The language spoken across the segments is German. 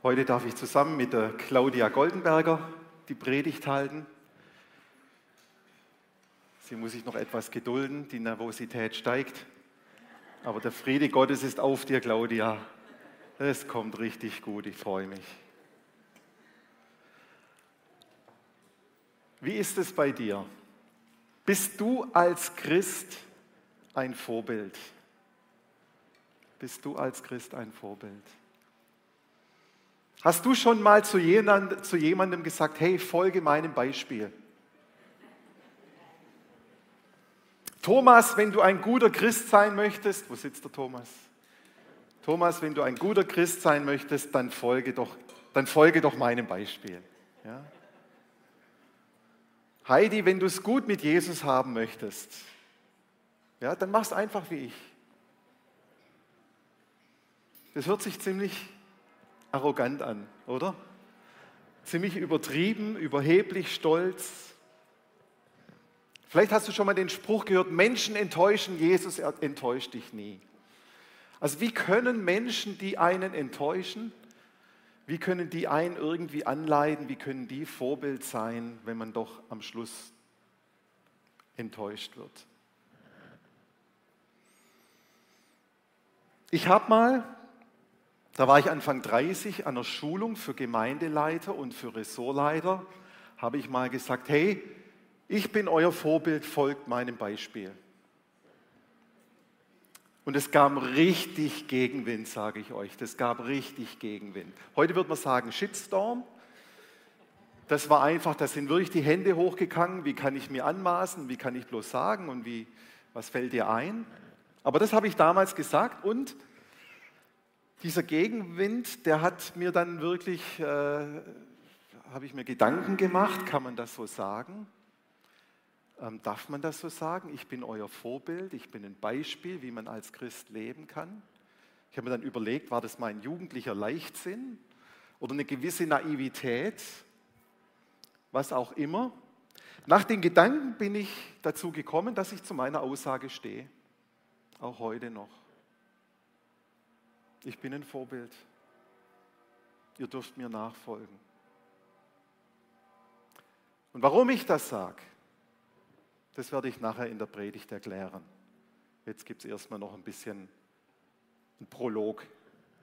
Heute darf ich zusammen mit der Claudia Goldenberger die Predigt halten. Sie muss sich noch etwas gedulden, die Nervosität steigt. Aber der Friede Gottes ist auf dir, Claudia. Es kommt richtig gut, ich freue mich. Wie ist es bei dir? Bist du als Christ ein Vorbild? Bist du als Christ ein Vorbild? Hast du schon mal zu, jemand, zu jemandem gesagt, hey, folge meinem Beispiel? Thomas, wenn du ein guter Christ sein möchtest, wo sitzt der Thomas? Thomas, wenn du ein guter Christ sein möchtest, dann folge doch, dann folge doch meinem Beispiel. Ja? Heidi, wenn du es gut mit Jesus haben möchtest, ja, dann mach es einfach wie ich. Das hört sich ziemlich arrogant an, oder? Ziemlich übertrieben, überheblich, stolz. Vielleicht hast du schon mal den Spruch gehört, Menschen enttäuschen, Jesus enttäuscht dich nie. Also wie können Menschen, die einen enttäuschen, wie können die einen irgendwie anleiten, wie können die Vorbild sein, wenn man doch am Schluss enttäuscht wird? Ich habe mal da war ich Anfang 30 an der Schulung für Gemeindeleiter und für Ressortleiter, habe ich mal gesagt, hey, ich bin euer Vorbild, folgt meinem Beispiel. Und es gab richtig Gegenwind, sage ich euch. Das gab richtig Gegenwind. Heute würde man sagen Shitstorm. Das war einfach, da sind wirklich die Hände hochgegangen. Wie kann ich mir anmaßen? Wie kann ich bloß sagen? Und wie, was fällt dir ein? Aber das habe ich damals gesagt und dieser Gegenwind, der hat mir dann wirklich, äh, habe ich mir Gedanken gemacht, kann man das so sagen? Ähm, darf man das so sagen? Ich bin euer Vorbild, ich bin ein Beispiel, wie man als Christ leben kann. Ich habe mir dann überlegt, war das mein jugendlicher Leichtsinn oder eine gewisse Naivität, was auch immer. Nach den Gedanken bin ich dazu gekommen, dass ich zu meiner Aussage stehe, auch heute noch. Ich bin ein Vorbild. Ihr dürft mir nachfolgen. Und warum ich das sage, das werde ich nachher in der Predigt erklären. Jetzt gibt es erstmal noch ein bisschen ein Prolog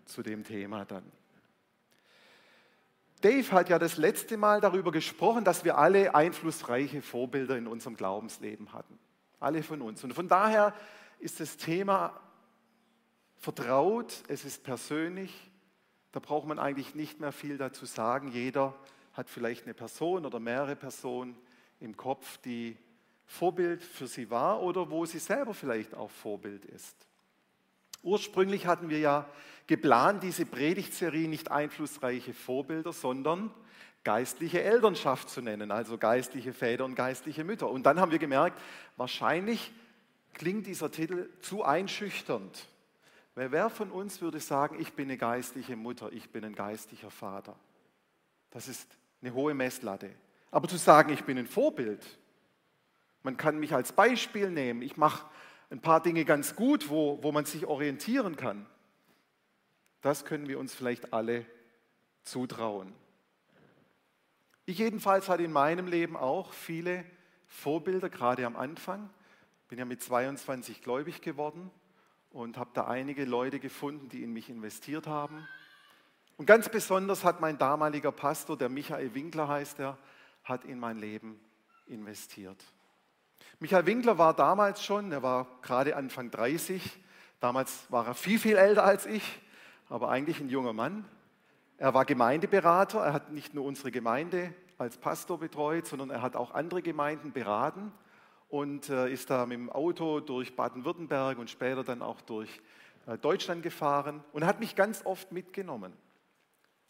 zu dem Thema dann. Dave hat ja das letzte Mal darüber gesprochen, dass wir alle einflussreiche Vorbilder in unserem Glaubensleben hatten. Alle von uns. Und von daher ist das Thema vertraut, es ist persönlich. Da braucht man eigentlich nicht mehr viel dazu sagen. Jeder hat vielleicht eine Person oder mehrere Personen im Kopf, die Vorbild für sie war oder wo sie selber vielleicht auch Vorbild ist. Ursprünglich hatten wir ja geplant, diese Predigtserie nicht einflussreiche Vorbilder, sondern geistliche Elternschaft zu nennen, also geistliche Väter und geistliche Mütter. Und dann haben wir gemerkt, wahrscheinlich klingt dieser Titel zu einschüchternd. Weil wer von uns würde sagen, ich bin eine geistliche Mutter, ich bin ein geistlicher Vater? Das ist eine hohe Messlatte. Aber zu sagen, ich bin ein Vorbild, man kann mich als Beispiel nehmen, ich mache ein paar Dinge ganz gut, wo, wo man sich orientieren kann, das können wir uns vielleicht alle zutrauen. Ich jedenfalls hatte in meinem Leben auch viele Vorbilder, gerade am Anfang. Bin ja mit 22 gläubig geworden und habe da einige Leute gefunden, die in mich investiert haben. Und ganz besonders hat mein damaliger Pastor, der Michael Winkler heißt er, hat in mein Leben investiert. Michael Winkler war damals schon, er war gerade Anfang 30, damals war er viel, viel älter als ich, aber eigentlich ein junger Mann. Er war Gemeindeberater, er hat nicht nur unsere Gemeinde als Pastor betreut, sondern er hat auch andere Gemeinden beraten und äh, ist da mit dem Auto durch Baden-Württemberg und später dann auch durch äh, Deutschland gefahren und hat mich ganz oft mitgenommen.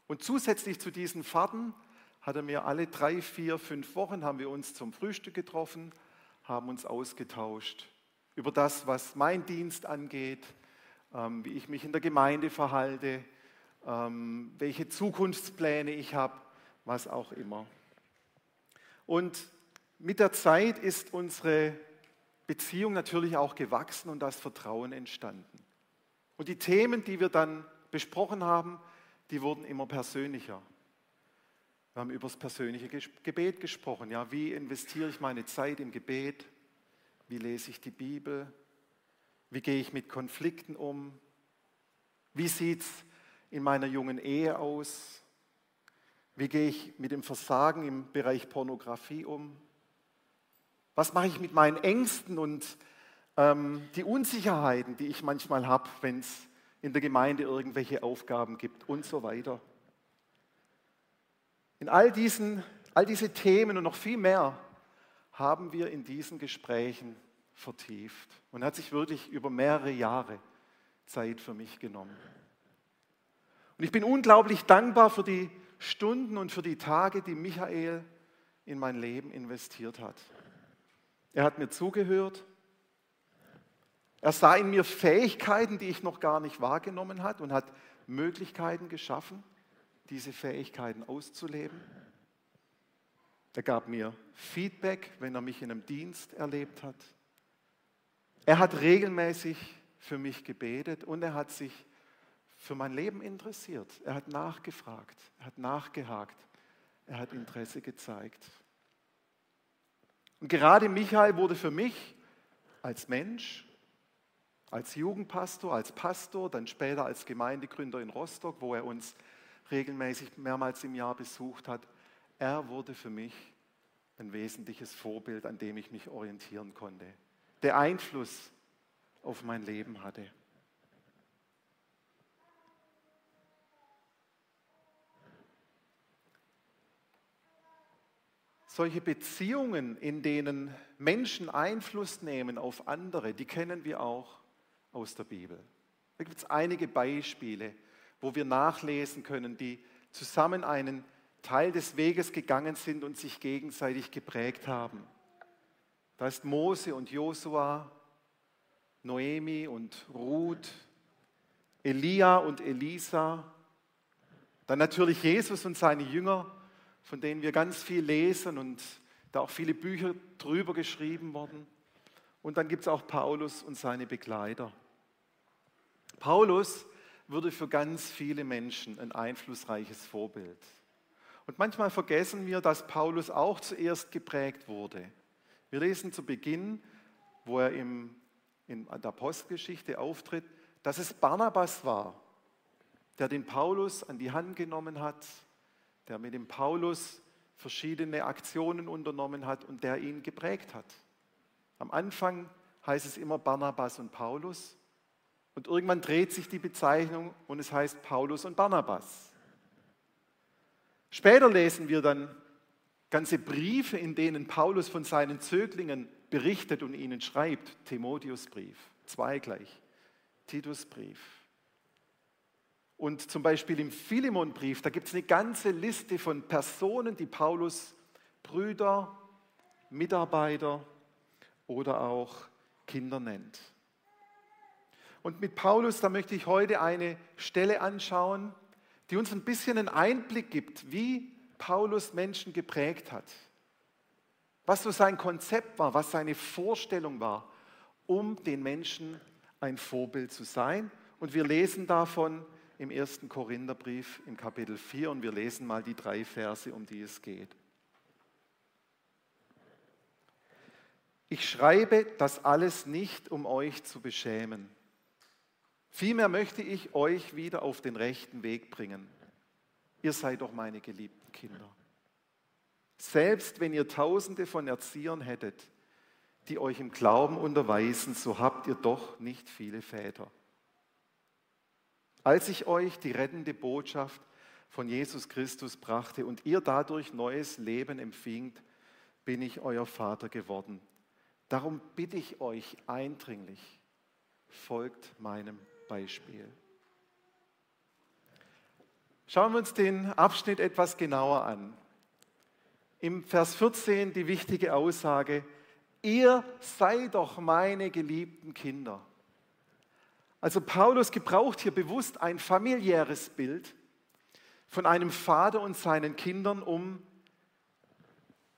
Und zusätzlich zu diesen Fahrten hat er mir alle drei, vier, fünf Wochen haben wir uns zum Frühstück getroffen, haben uns ausgetauscht über das, was mein Dienst angeht, ähm, wie ich mich in der Gemeinde verhalte, ähm, welche Zukunftspläne ich habe, was auch immer. Und mit der Zeit ist unsere Beziehung natürlich auch gewachsen und das Vertrauen entstanden. Und die Themen, die wir dann besprochen haben, die wurden immer persönlicher. Wir haben über das persönliche Gebet gesprochen. Ja, wie investiere ich meine Zeit im Gebet? Wie lese ich die Bibel? Wie gehe ich mit Konflikten um? Wie sieht es in meiner jungen Ehe aus? Wie gehe ich mit dem Versagen im Bereich Pornografie um? Was mache ich mit meinen Ängsten und ähm, die Unsicherheiten, die ich manchmal habe, wenn es in der Gemeinde irgendwelche Aufgaben gibt und so weiter? In all diesen, all diese Themen und noch viel mehr haben wir in diesen Gesprächen vertieft und hat sich wirklich über mehrere Jahre Zeit für mich genommen. Und ich bin unglaublich dankbar für die Stunden und für die Tage, die Michael in mein Leben investiert hat. Er hat mir zugehört. Er sah in mir Fähigkeiten, die ich noch gar nicht wahrgenommen hat und hat Möglichkeiten geschaffen, diese Fähigkeiten auszuleben. Er gab mir Feedback, wenn er mich in einem Dienst erlebt hat. Er hat regelmäßig für mich gebetet und er hat sich für mein Leben interessiert. Er hat nachgefragt, er hat nachgehakt, er hat Interesse gezeigt. Und gerade Michael wurde für mich als Mensch, als Jugendpastor, als Pastor, dann später als Gemeindegründer in Rostock, wo er uns regelmäßig mehrmals im Jahr besucht hat, er wurde für mich ein wesentliches Vorbild, an dem ich mich orientieren konnte, der Einfluss auf mein Leben hatte. Solche Beziehungen, in denen Menschen Einfluss nehmen auf andere, die kennen wir auch aus der Bibel. Da gibt es einige Beispiele, wo wir nachlesen können, die zusammen einen Teil des Weges gegangen sind und sich gegenseitig geprägt haben. Da ist Mose und Josua, Noemi und Ruth, Elia und Elisa, dann natürlich Jesus und seine Jünger von denen wir ganz viel lesen und da auch viele Bücher drüber geschrieben wurden. Und dann gibt es auch Paulus und seine Begleiter. Paulus wurde für ganz viele Menschen ein einflussreiches Vorbild. Und manchmal vergessen wir, dass Paulus auch zuerst geprägt wurde. Wir lesen zu Beginn, wo er im, in der Apostelgeschichte auftritt, dass es Barnabas war, der den Paulus an die Hand genommen hat der mit dem Paulus verschiedene Aktionen unternommen hat und der ihn geprägt hat. Am Anfang heißt es immer Barnabas und Paulus und irgendwann dreht sich die Bezeichnung und es heißt Paulus und Barnabas. Später lesen wir dann ganze Briefe, in denen Paulus von seinen Zöglingen berichtet und ihnen schreibt. Timotheusbrief, zwei gleich, Titusbrief. Und zum Beispiel im Philemonbrief, da gibt es eine ganze Liste von Personen, die Paulus Brüder, Mitarbeiter oder auch Kinder nennt. Und mit Paulus, da möchte ich heute eine Stelle anschauen, die uns ein bisschen einen Einblick gibt, wie Paulus Menschen geprägt hat. Was so sein Konzept war, was seine Vorstellung war, um den Menschen ein Vorbild zu sein. Und wir lesen davon im ersten Korintherbrief im Kapitel 4 und wir lesen mal die drei Verse, um die es geht. Ich schreibe das alles nicht, um euch zu beschämen. Vielmehr möchte ich euch wieder auf den rechten Weg bringen. Ihr seid doch meine geliebten Kinder. Selbst wenn ihr tausende von Erziehern hättet, die euch im Glauben unterweisen, so habt ihr doch nicht viele Väter. Als ich euch die rettende Botschaft von Jesus Christus brachte und ihr dadurch neues Leben empfingt, bin ich euer Vater geworden. Darum bitte ich euch eindringlich, folgt meinem Beispiel. Schauen wir uns den Abschnitt etwas genauer an. Im Vers 14 die wichtige Aussage, ihr seid doch meine geliebten Kinder. Also Paulus gebraucht hier bewusst ein familiäres Bild von einem Vater und seinen Kindern, um,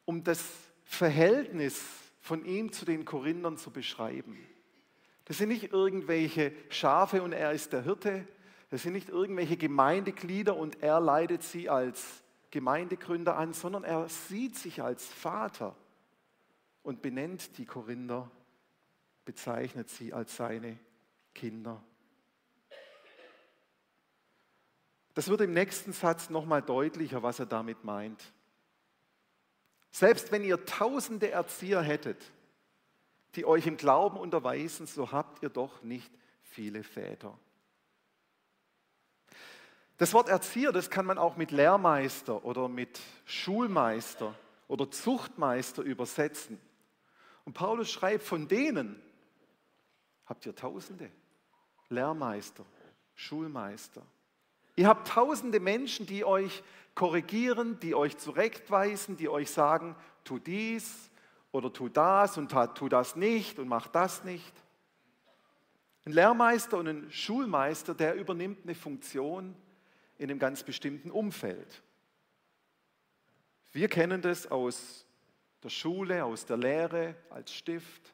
um das Verhältnis von ihm zu den Korinthern zu beschreiben. Das sind nicht irgendwelche Schafe und er ist der Hirte, Das sind nicht irgendwelche Gemeindeglieder und er leitet sie als Gemeindegründer an, sondern er sieht sich als Vater und benennt die Korinther, bezeichnet sie als seine Kinder. Das wird im nächsten Satz nochmal deutlicher, was er damit meint. Selbst wenn ihr tausende Erzieher hättet, die euch im Glauben unterweisen, so habt ihr doch nicht viele Väter. Das Wort Erzieher, das kann man auch mit Lehrmeister oder mit Schulmeister oder Zuchtmeister übersetzen. Und Paulus schreibt, von denen habt ihr Tausende. Lehrmeister, Schulmeister. Ihr habt tausende Menschen, die euch korrigieren, die euch zurechtweisen, die euch sagen, tu dies oder tu das und tu das nicht und mach das nicht. Ein Lehrmeister und ein Schulmeister, der übernimmt eine Funktion in einem ganz bestimmten Umfeld. Wir kennen das aus der Schule, aus der Lehre, als Stift,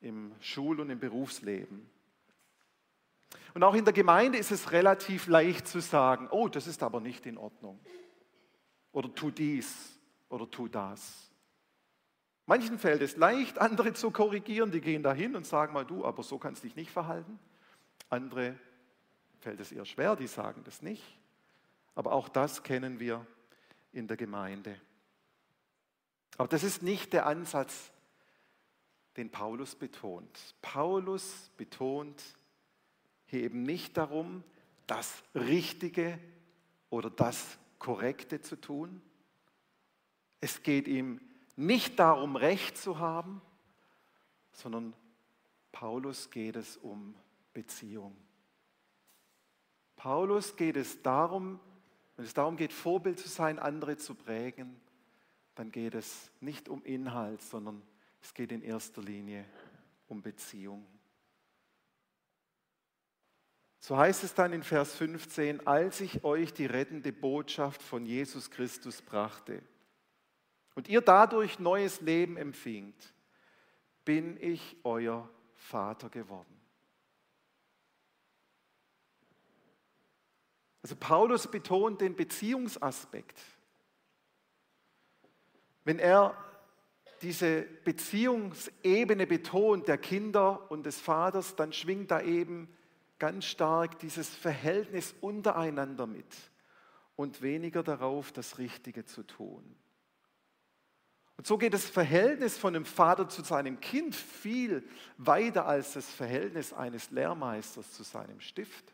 im Schul- und im Berufsleben. Und auch in der Gemeinde ist es relativ leicht zu sagen, oh, das ist aber nicht in Ordnung. Oder tu dies oder tu das. Manchen fällt es leicht, andere zu korrigieren, die gehen dahin und sagen mal, du, aber so kannst du dich nicht verhalten. Andere fällt es eher schwer, die sagen das nicht. Aber auch das kennen wir in der Gemeinde. Aber das ist nicht der Ansatz, den Paulus betont. Paulus betont, hier eben nicht darum, das Richtige oder das Korrekte zu tun. Es geht ihm nicht darum, Recht zu haben, sondern Paulus geht es um Beziehung. Paulus geht es darum, wenn es darum geht, Vorbild zu sein, andere zu prägen, dann geht es nicht um Inhalt, sondern es geht in erster Linie um Beziehung. So heißt es dann in Vers 15, als ich euch die rettende Botschaft von Jesus Christus brachte und ihr dadurch neues Leben empfingt, bin ich euer Vater geworden. Also Paulus betont den Beziehungsaspekt. Wenn er diese Beziehungsebene betont der Kinder und des Vaters, dann schwingt da eben ganz stark dieses Verhältnis untereinander mit und weniger darauf, das Richtige zu tun. Und so geht das Verhältnis von einem Vater zu seinem Kind viel weiter als das Verhältnis eines Lehrmeisters zu seinem Stift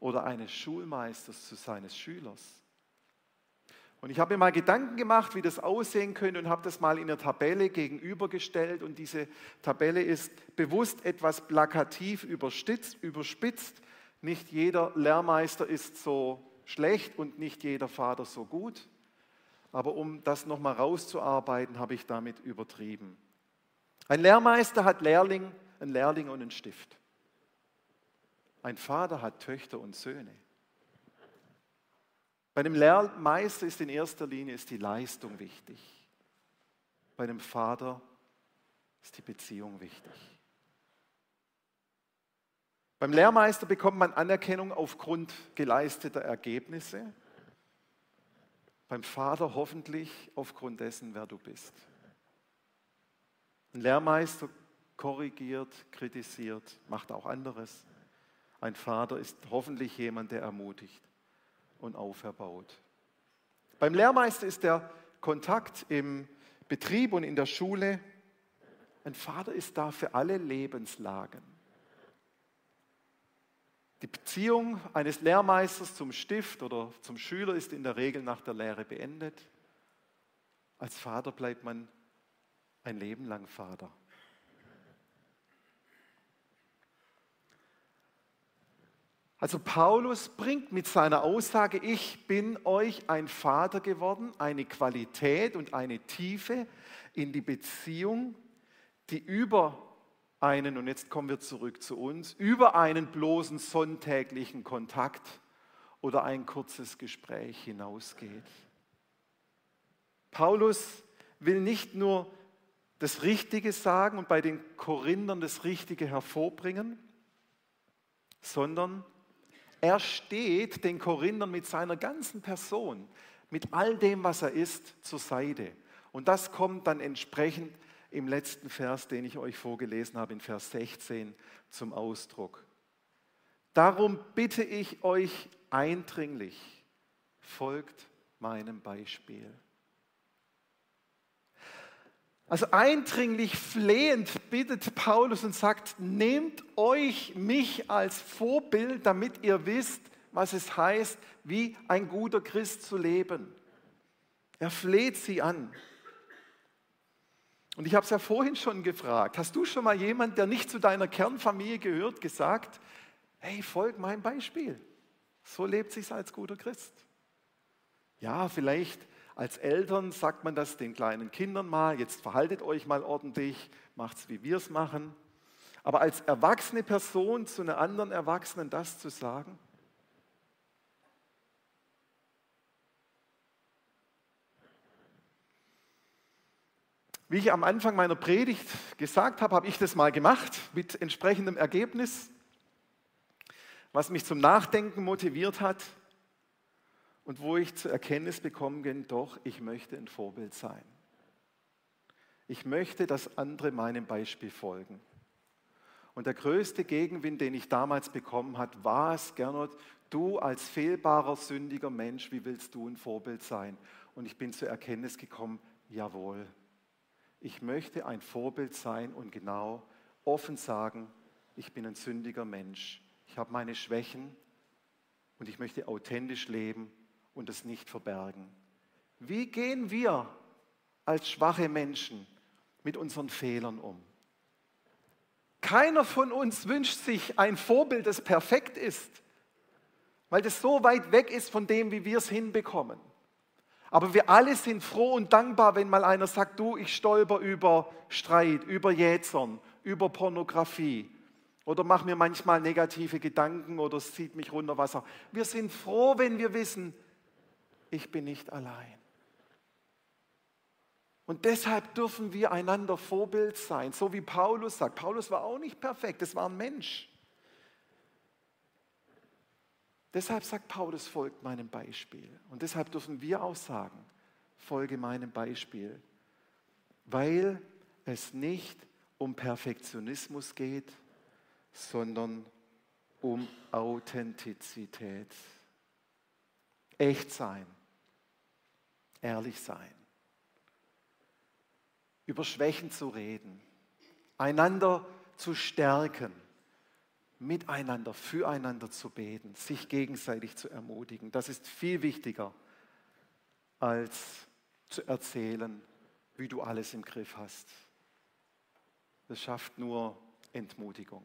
oder eines Schulmeisters zu seines Schülers. Und ich habe mir mal Gedanken gemacht, wie das aussehen könnte und habe das mal in der Tabelle gegenübergestellt. Und diese Tabelle ist bewusst etwas plakativ überspitzt. Nicht jeder Lehrmeister ist so schlecht und nicht jeder Vater so gut. Aber um das nochmal rauszuarbeiten, habe ich damit übertrieben. Ein Lehrmeister hat Lehrling, einen Lehrling und einen Stift. Ein Vater hat Töchter und Söhne. Bei einem Lehrmeister ist in erster Linie ist die Leistung wichtig. Bei einem Vater ist die Beziehung wichtig. Beim Lehrmeister bekommt man Anerkennung aufgrund geleisteter Ergebnisse. Beim Vater hoffentlich aufgrund dessen, wer du bist. Ein Lehrmeister korrigiert, kritisiert, macht auch anderes. Ein Vater ist hoffentlich jemand, der ermutigt und auferbaut. Beim Lehrmeister ist der Kontakt im Betrieb und in der Schule. Ein Vater ist da für alle Lebenslagen. Die Beziehung eines Lehrmeisters zum Stift oder zum Schüler ist in der Regel nach der Lehre beendet. Als Vater bleibt man ein Leben lang Vater. Also Paulus bringt mit seiner Aussage, ich bin euch ein Vater geworden, eine Qualität und eine Tiefe in die Beziehung, die über einen, und jetzt kommen wir zurück zu uns, über einen bloßen sonntäglichen Kontakt oder ein kurzes Gespräch hinausgeht. Paulus will nicht nur das Richtige sagen und bei den Korinthern das Richtige hervorbringen, sondern Er steht den Korinthern mit seiner ganzen Person, mit all dem, was er ist, zur Seite. Und das kommt dann entsprechend im letzten Vers, den ich euch vorgelesen habe, in Vers 16 zum Ausdruck. Darum bitte ich euch eindringlich, folgt meinem Beispiel. Also eindringlich flehend bittet Paulus und sagt, nehmt euch mich als Vorbild, damit ihr wisst, was es heißt, wie ein guter Christ zu leben. Er fleht sie an. Und ich habe es ja vorhin schon gefragt, hast du schon mal jemand, der nicht zu deiner Kernfamilie gehört, gesagt, hey, folg mein Beispiel. So lebt sich als guter Christ. Ja, vielleicht als Eltern sagt man das den kleinen Kindern mal, jetzt verhaltet euch mal ordentlich, macht's wie wir es machen. Aber als erwachsene Person zu einer anderen Erwachsenen das zu sagen, Wie ich am Anfang meiner Predigt gesagt habe, habe ich das mal gemacht mit entsprechendem Ergebnis, was mich zum Nachdenken motiviert hat und wo ich zur Erkenntnis bekommen bin, doch, ich möchte ein Vorbild sein. Ich möchte, dass andere meinem Beispiel folgen. Und der größte Gegenwind, den ich damals bekommen habe, war es, Gernot, du als fehlbarer, sündiger Mensch, wie willst du ein Vorbild sein? Und ich bin zur Erkenntnis gekommen, jawohl, ich möchte ein Vorbild sein und genau offen sagen, ich bin ein sündiger Mensch. Ich habe meine Schwächen und ich möchte authentisch leben und es nicht verbergen. Wie gehen wir als schwache Menschen mit unseren Fehlern um? Keiner von uns wünscht sich ein Vorbild, das perfekt ist, weil das so weit weg ist von dem, wie wir es hinbekommen. Aber wir alle sind froh und dankbar, wenn mal einer sagt, du, ich stolper über Streit, über Jätsern, über Pornografie oder mache mir manchmal negative Gedanken oder es zieht mich runter, was auch. Wir sind froh, wenn wir wissen, ich bin nicht allein. Und deshalb dürfen wir einander Vorbild sein, so wie Paulus sagt. Paulus war auch nicht perfekt, es war ein Mensch. Deshalb sagt Paulus, folgt meinem Beispiel. Und deshalb dürfen wir auch sagen, folge meinem Beispiel, weil es nicht um Perfektionismus geht, sondern um Authentizität. Echt sein ehrlich sein, über Schwächen zu reden, einander zu stärken, miteinander, füreinander zu beten, sich gegenseitig zu ermutigen. Das ist viel wichtiger, als zu erzählen, wie du alles im Griff hast. Das schafft nur Entmutigung.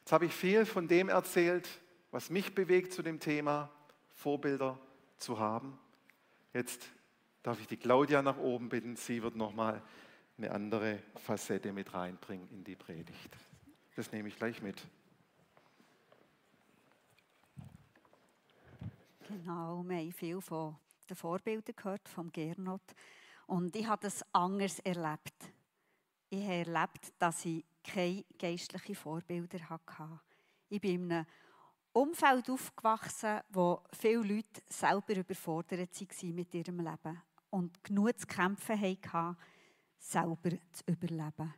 Jetzt habe ich viel von dem erzählt, was mich bewegt zu dem Thema Vorbilder zu haben. Jetzt darf ich die Claudia nach oben bitten. Sie wird nochmal eine andere Facette mit reinbringen in die Predigt. Das nehme ich gleich mit. Genau, wir haben viel von den Vorbildern gehört, vom Gernot. Und ich habe das anders erlebt. Ich habe erlebt, dass ich keine geistlichen Vorbilder hatte. Ich bin in einem Umfeld aufgewachsen, wo viele Leute selber überfordert waren mit ihrem Leben und genug zu kämpfen hatten, selber zu überleben.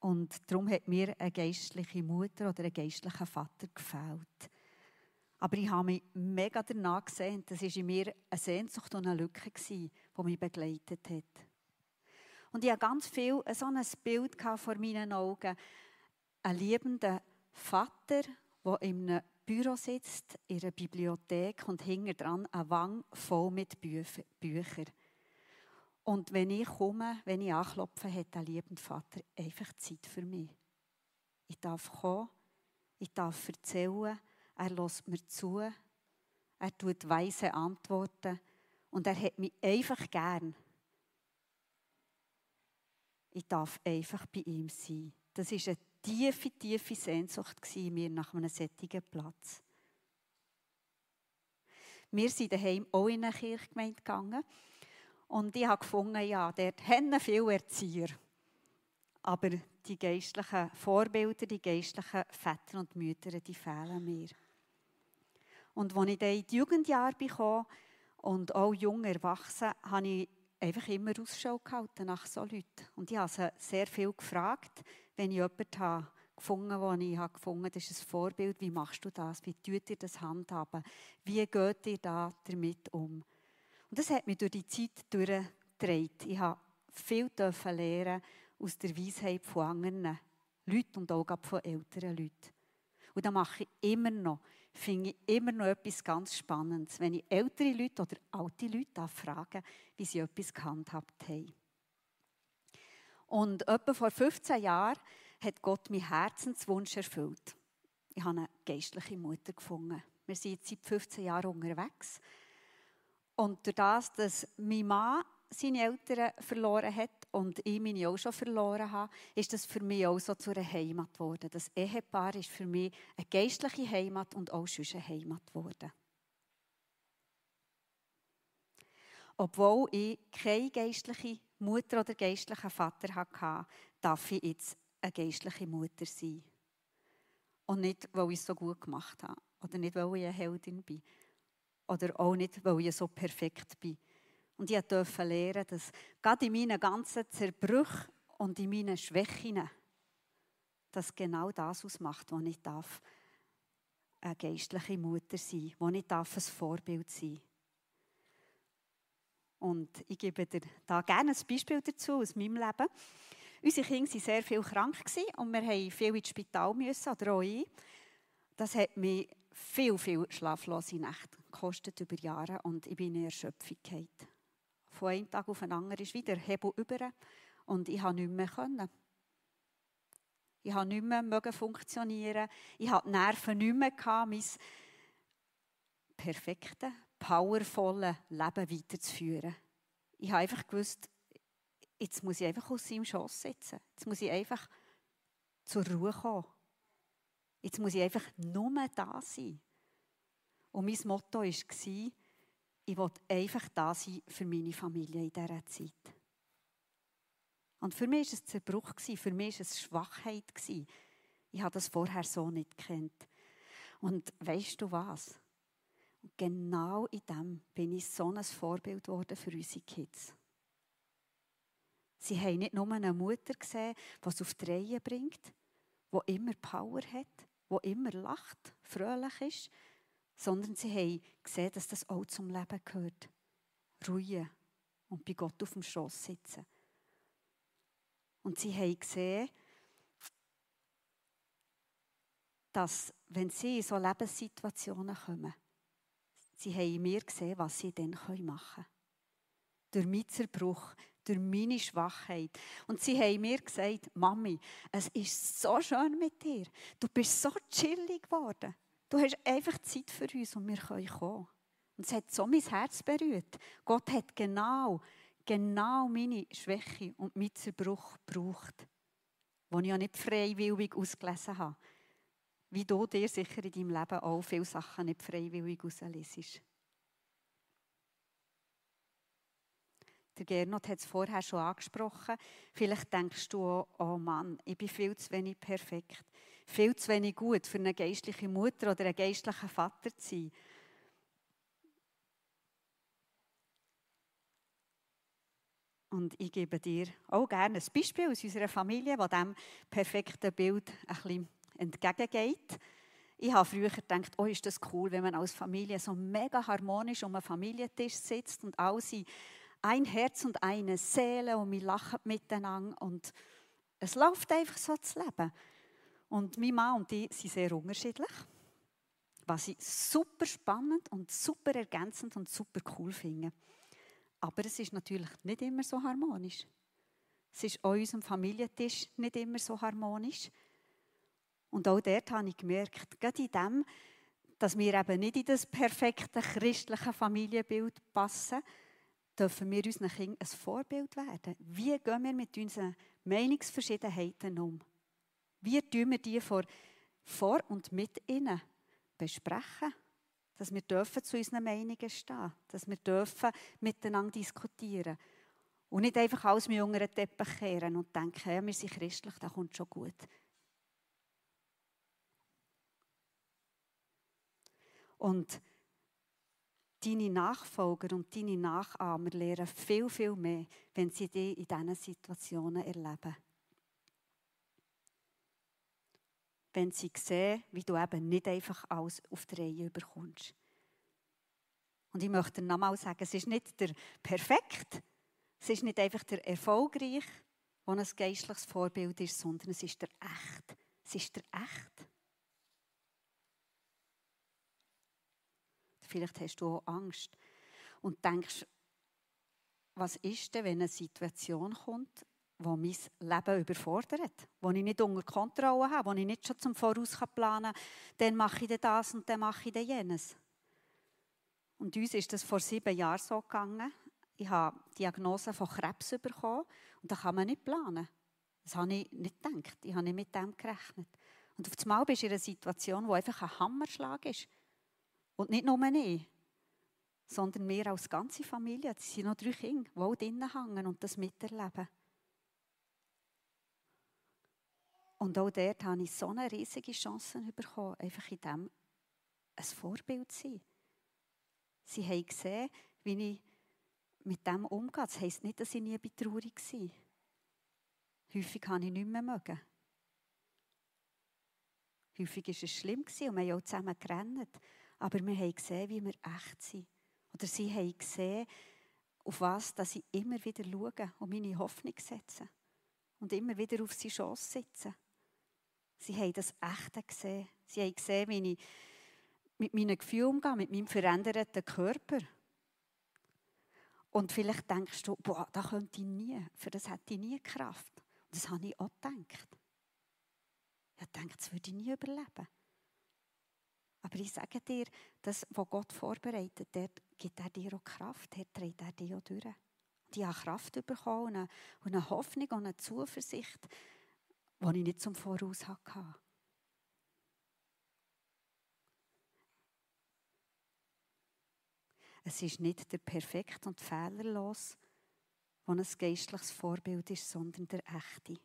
Und darum hat mir eine geistliche Mutter oder ein geistlicher Vater gefällt. Aber ich habe mich mega danach gesehen. Das war in mir eine Sehnsucht und eine Lücke, die mich begleitet hat. Und ich hatte ganz viel so ein Bild vor meinen Augen. Ein liebender Vater, der in einem Büro sitzt, in einer Bibliothek und hinter dran eine Wang voll mit Büchern. Und wenn ich komme, wenn ich anklopfe, hat der liebende Vater einfach Zeit für mich. Ich darf kommen, ich darf erzählen, er lässt mir zu, er tut weise Antworten und er hat mich einfach gern. Ich darf einfach bei ihm sein. Das ist eine tiefe, tiefe Sehnsucht in mir nach einem sättigen Platz. Wir sind daheim auch in eine Kirchgemeinde gegangen und ich habe gefunden, ja, dort haben viele Erzieher. Aber die geistlichen Vorbilder, die geistlichen Väter und Mütter, die fehlen mir. Und als ich dann in die Jugendjahre bekam und auch jung erwachsen, habe ich einfach immer Ausschau gehalten nach so Leuten. Und ich habe sehr viel gefragt, wenn ich jemanden habe gefunden, wo ich habe gefunden habe, das ist ein Vorbild, wie machst du das, wie tut ihr das handhaben, wie geht ihr da damit um. Und das hat mich durch die Zeit durchgetragen. Ich habe viel lernen aus der Weisheit von anderen Leuten und auch von älteren Leuten. Und das mache ich immer noch. Finde ich immer noch etwas ganz Spannendes, wenn ich ältere Leute oder alte Leute frage, wie sie etwas gehandhabt haben. Und etwa vor 15 Jahren hat Gott meinen Herzenswunsch erfüllt. Ich habe eine geistliche Mutter gefunden. Wir sind jetzt seit 15 Jahren unterwegs. Und durch das, dass mein Mann seine Eltern verloren hat und ich meine auch schon verloren habe, ist das für mich auch so zu einer Heimat geworden. Das Ehepaar ist für mich eine geistliche Heimat und auch schon eine Heimat geworden. Obwohl ich keine geistliche Mutter oder geistlichen Vater hatte, darf ich jetzt eine geistliche Mutter sein. Und nicht, weil ich es so gut gemacht habe. Oder nicht, weil ich eine Heldin bin. Oder auch nicht, weil ich so perfekt bin. Und ich durfte lernen, dass gerade in meinen ganzen Zerbrüchen und in meinen Schwächen, dass genau das ausmacht, was ich darf, eine geistliche Mutter sein, wo ich darf ein Vorbild sein. Und ich gebe dir da gerne ein Beispiel dazu aus meinem Leben. Unsere Kinder waren sehr viel krank und wir mussten viel ins Spital müssen, oder auch ich. Das hat mich viel, viel schlaflose Nächte gekostet über Jahre und ich bin in Erschöpfung von einem Tag auf den anderen ist wieder Hebel über und ich konnte nicht mehr können. Ich konnte nicht mehr funktionieren. Ich hatte die Nerven nicht mehr, mein perfektes, powervolles Leben weiterzuführen. Ich habe einfach gewusst, jetzt muss ich einfach aus seinem Schoss sitzen. Jetzt muss ich einfach zur Ruhe kommen. Jetzt muss ich einfach nur da sein. Und mein Motto war, ich wollte einfach da sein für meine Familie in dieser Zeit. Und für mich war es ein Zerbruch, für mich war es Schwachheit. Ich habe das vorher so nicht gekannt. Und weißt du was? Genau in dem bin ich so ein Vorbild geworden für unsere Kids. Sie haben nicht nur eine Mutter gesehen, es auf die Reihe bringt, die immer Power hat, die immer lacht, fröhlich ist, sondern sie haben gesehen, dass das auch zum Leben gehört. Ruhe und bei Gott auf dem Schoß sitzen. Und sie haben gesehen, dass, wenn sie in so Lebenssituationen kommen, sie haben in mir gesehen, was sie dann machen können. Durch meinen Zerbruch, durch meine Schwachheit. Und sie haben mir gesagt, Mami, es ist so schön mit dir. Du bist so chillig geworden. Du hast einfach Zeit für uns und wir können kommen. Und es hat so mein Herz berührt. Gott hat genau, genau meine Schwäche und meinen Zerbruch gebraucht, den ich ja nicht freiwillig ausgelesen habe. Wie du dir sicher in deinem Leben auch viele Sachen nicht freiwillig auslesest. Der Gernot hat es vorher schon angesprochen. Vielleicht denkst du, auch, oh Mann, ich bin viel zu wenig perfekt viel zu wenig gut für eine geistliche Mutter oder einen geistlichen Vater zu sein. Und ich gebe dir auch gerne ein Beispiel aus unserer Familie, das diesem perfekten Bild ein bisschen entgegengeht. Ich habe früher gedacht, oh, ist das cool, wenn man als Familie so mega harmonisch um einen Familientisch sitzt und alle sind ein Herz und eine Seele und wir lachen miteinander und es läuft einfach so zu leben. Und mein Mann und ich sind sehr unterschiedlich, was ich super spannend und super ergänzend und super cool finde. Aber es ist natürlich nicht immer so harmonisch. Es ist an unserem Familientisch nicht immer so harmonisch. Und auch dort habe ich gemerkt, gerade in dem, dass wir eben nicht in das perfekte christliche Familienbild passen, dürfen wir unseren Kindern ein Vorbild werden. Wie gehen wir mit unseren Meinungsverschiedenheiten um? Wie tun wir die vor, vor und mit ihnen besprechen? Dass wir dürfen zu unseren Meinungen stehen, dass wir dürfen miteinander diskutieren. Und nicht einfach alles mit unter den Teppich kehren und denken, ja, wir sind christlich, das kommt schon gut. Und deine Nachfolger und deine Nachahmer lernen viel, viel mehr, wenn sie dich in diesen Situationen erleben. Wenn sie sehen, wie du eben nicht einfach alles auf die Reihe überkommst. Und ich möchte nochmal sagen, es ist nicht der perfekt, es ist nicht einfach der erfolgreich, der ein geistliches Vorbild ist, sondern es ist der echt. Es ist der echt. Vielleicht hast du auch Angst und denkst, was ist denn, wenn eine Situation kommt, wo mein Leben überfordert, wo ich nicht unter Kontrolle habe, wo ich nicht schon zum Voraus planen kann, dann mache ich das und dann mache ich jenes. Und uns ist das vor sieben Jahren so gegangen. Ich habe die Diagnose von Krebs bekommen und da kann man nicht planen. Das habe ich nicht gedacht. Ich habe nicht mit dem gerechnet. Und auf einmal bist du in einer Situation, wo einfach ein Hammerschlag ist. Und nicht nur ich, sondern wir als ganze Familie. Es sind noch drei Kinder, die auch hängen und das miterleben. Und auch dort habe ich so eine riesige Chance bekommen, einfach in dem ein Vorbild zu sein. Sie haben gesehen, wie ich mit dem umgehe. Das heisst nicht, dass ich nie betraurig war. Häufig habe ich nicht mehr mögen. Häufig war es schlimm und wir haben auch zusammen gerannt. Aber wir haben gesehen, wie wir echt sind. Oder sie haben gesehen, auf was dass ich immer wieder schaue und meine Hoffnung setze. Und immer wieder auf seine Chance sitze. Sie haben das Echte gesehen. Sie haben gesehen, wie ich mit meinen Gefühlen umgehe, mit meinem veränderten Körper. Und vielleicht denkst du, boah, das könnte ich nie, für das hätte ich nie Kraft. Das habe ich auch gedacht. Ich denke, das würde ich nie überleben. Aber ich sage dir, das, was Gott vorbereitet, dort gibt er dir auch Kraft, dort trägt er dir auch durch. Und ich habe Kraft bekommen und eine Hoffnung und eine Zuversicht, die ich nicht zum Voraus hatte. Es ist nicht der perfekt und fehlerlos, der ein geistliches Vorbild ist, sondern der echte.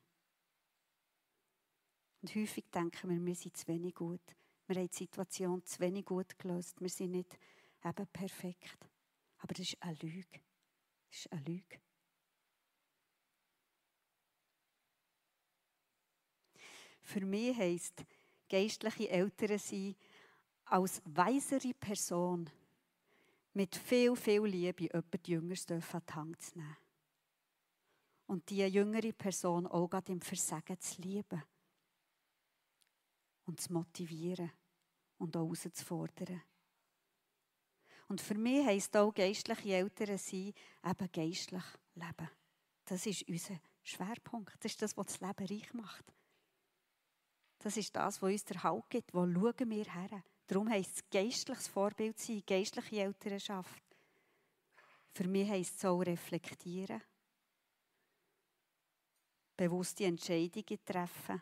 Und häufig denken wir, wir sind zu wenig gut. Wir haben die Situation zu wenig gut gelöst. Wir sind nicht eben perfekt. Aber das ist eine Lüge. Das ist eine Lüge. Für mich heisst geistliche Eltern sein, als weisere Person mit viel, viel Liebe jemand Jüngeres an die Hand zu nehmen. Und diese jüngere Person auch gerade im Versagen zu lieben und zu motivieren und auch herauszufordern. Und für mich heisst auch geistliche Eltern sein, eben geistlich leben. Das ist unser Schwerpunkt. Das ist das, was das Leben reich macht. Das ist das, was uns der Halt gibt. Wo schauen wir her? Darum heisst es geistliches Vorbild sein, geistliche Elternschaft. Für mich heisst es auch reflektieren, bewusste Entscheidungen treffen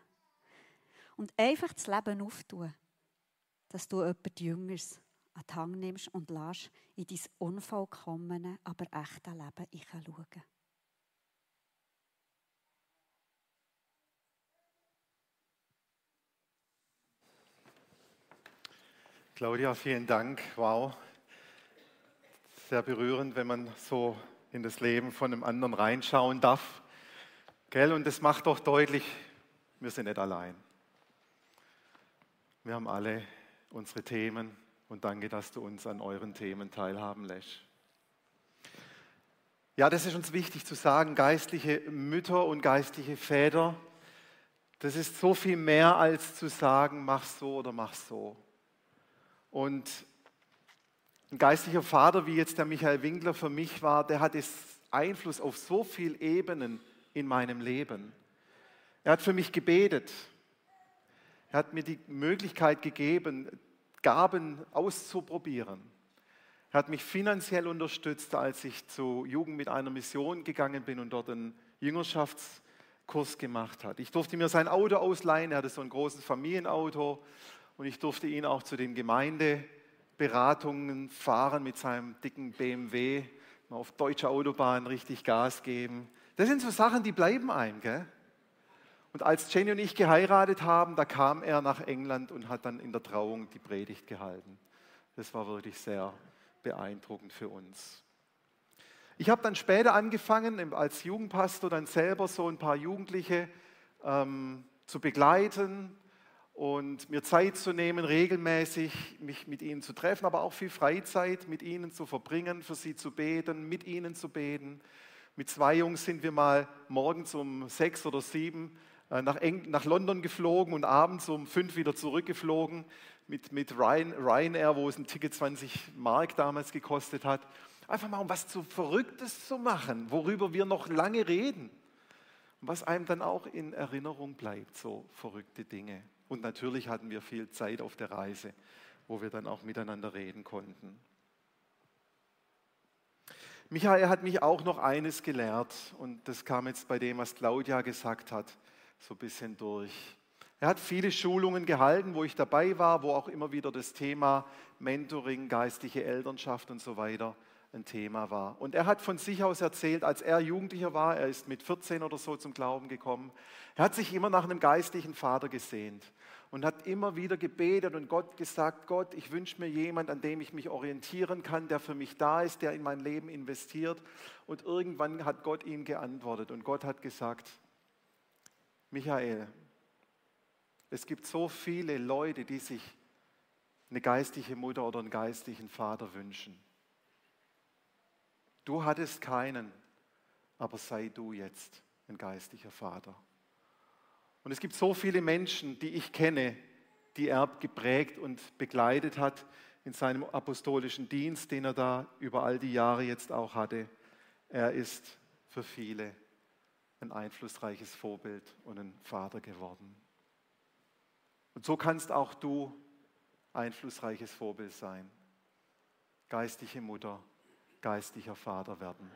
und einfach das Leben auftun, dass du jemand Jüngers an die Hand nimmst und lässt in dein unvollkommene, aber echte Leben schauen. Claudia, vielen Dank. Wow. Sehr berührend, wenn man so in das Leben von einem anderen reinschauen darf. Gell? Und das macht doch deutlich, wir sind nicht allein. Wir haben alle unsere Themen und danke, dass du uns an euren Themen teilhaben lässt. Ja, das ist uns wichtig zu sagen, geistliche Mütter und geistliche Väter, das ist so viel mehr als zu sagen, mach so oder mach so. Und ein geistlicher Vater, wie jetzt der Michael Winkler für mich war, der hat Einfluss auf so viele Ebenen in meinem Leben. Er hat für mich gebetet. Er hat mir die Möglichkeit gegeben, Gaben auszuprobieren. Er hat mich finanziell unterstützt, als ich zu Jugend mit einer Mission gegangen bin und dort einen Jüngerschaftskurs gemacht hat. Ich durfte mir sein Auto ausleihen. Er hatte so ein großes Familienauto und ich durfte ihn auch zu den Gemeindeberatungen fahren mit seinem dicken BMW mal auf deutscher Autobahn richtig Gas geben. Das sind so Sachen, die bleiben einem. Gell? Und als Jenny und ich geheiratet haben, da kam er nach England und hat dann in der Trauung die Predigt gehalten. Das war wirklich sehr beeindruckend für uns. Ich habe dann später angefangen, als Jugendpastor dann selber so ein paar Jugendliche ähm, zu begleiten und mir Zeit zu nehmen, regelmäßig mich mit ihnen zu treffen, aber auch viel Freizeit mit ihnen zu verbringen, für sie zu beten, mit ihnen zu beten. Mit zwei Jungs sind wir mal morgens um sechs oder sieben nach, Eng nach London geflogen und abends um fünf wieder zurückgeflogen mit, mit Ryan, Ryanair, wo es ein Ticket 20 Mark damals gekostet hat. Einfach mal um was zu Verrücktes zu machen, worüber wir noch lange reden. Und was einem dann auch in Erinnerung bleibt, so verrückte Dinge. Und natürlich hatten wir viel Zeit auf der Reise, wo wir dann auch miteinander reden konnten. Michael hat mich auch noch eines gelehrt und das kam jetzt bei dem, was Claudia gesagt hat so ein bisschen durch. Er hat viele Schulungen gehalten, wo ich dabei war, wo auch immer wieder das Thema Mentoring, geistliche Elternschaft und so weiter ein Thema war. Und er hat von sich aus erzählt, als er Jugendlicher war, er ist mit 14 oder so zum Glauben gekommen, er hat sich immer nach einem geistlichen Vater gesehnt und hat immer wieder gebetet und Gott gesagt, Gott, ich wünsche mir jemand, an dem ich mich orientieren kann, der für mich da ist, der in mein Leben investiert. Und irgendwann hat Gott ihm geantwortet und Gott hat gesagt, Michael, es gibt so viele Leute, die sich eine geistliche Mutter oder einen geistlichen Vater wünschen. Du hattest keinen, aber sei du jetzt ein geistlicher Vater. Und es gibt so viele Menschen, die ich kenne, die er geprägt und begleitet hat in seinem apostolischen Dienst, den er da über all die Jahre jetzt auch hatte. Er ist für viele ein einflussreiches Vorbild und ein Vater geworden. Und so kannst auch du einflussreiches Vorbild sein. Geistliche Mutter, geistlicher Vater werden.